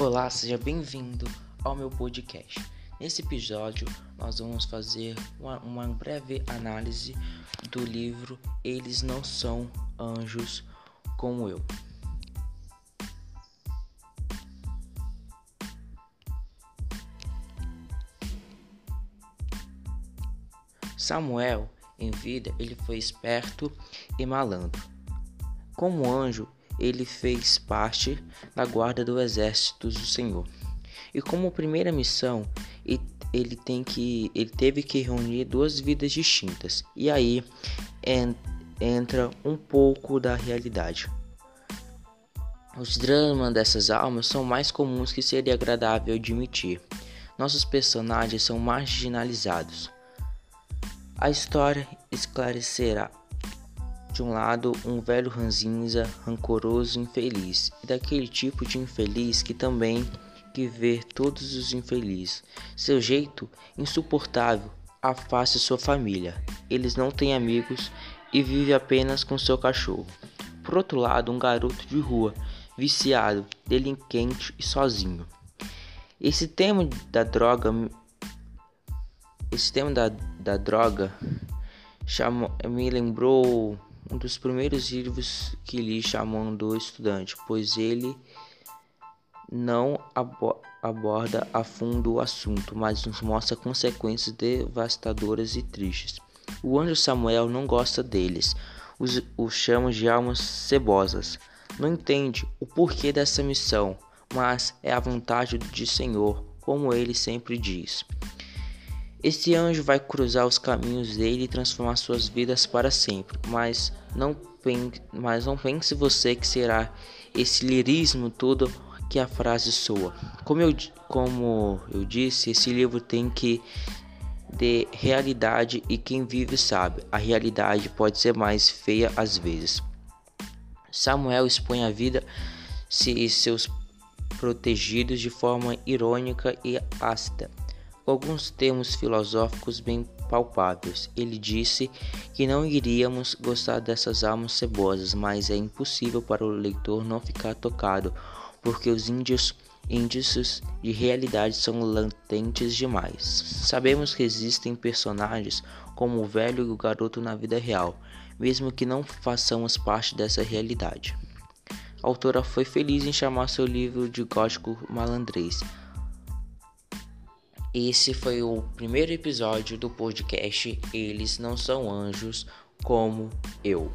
Olá, seja bem-vindo ao meu podcast. Nesse episódio, nós vamos fazer uma, uma, breve análise do livro Eles Não São Anjos Como Eu. Samuel, em vida, ele foi esperto e malandro. Como anjo, ele fez parte da guarda do exército do Senhor. E como primeira missão, ele tem que ele teve que reunir duas vidas distintas. E aí entra um pouco da realidade. Os dramas dessas almas são mais comuns que seria agradável admitir. Nossos personagens são marginalizados. A história esclarecerá de um lado, um velho ranzinza, rancoroso infeliz, e daquele tipo de infeliz que também que vê todos os infelizes. Seu jeito insuportável afasta sua família. Eles não têm amigos e vive apenas com seu cachorro. Por outro lado, um garoto de rua, viciado, delinquente e sozinho. Esse tema da droga esse tema da, da droga chamou, me lembrou um dos primeiros livros que li chamando estudante, pois ele não abo aborda a fundo o assunto, mas nos mostra consequências devastadoras e tristes. O anjo Samuel não gosta deles, os, os chama de almas cebosas. Não entende o porquê dessa missão, mas é a vontade de Senhor, como ele sempre diz. Esse anjo vai cruzar os caminhos dele e transformar suas vidas para sempre, mas não, pense, mas não pense você que será esse lirismo todo que a frase soa. Como eu, como eu disse, esse livro tem que de realidade e quem vive sabe, a realidade pode ser mais feia às vezes. Samuel expõe a vida e seus protegidos de forma irônica e ácida alguns termos filosóficos bem palpáveis. Ele disse que não iríamos gostar dessas almas cebosas, mas é impossível para o leitor não ficar tocado, porque os índios índices de realidade são latentes demais. Sabemos que existem personagens como o velho e o garoto na vida real, mesmo que não façamos parte dessa realidade. A autora foi feliz em chamar seu livro de gótico malandrês, esse foi o primeiro episódio do podcast Eles Não São Anjos Como Eu.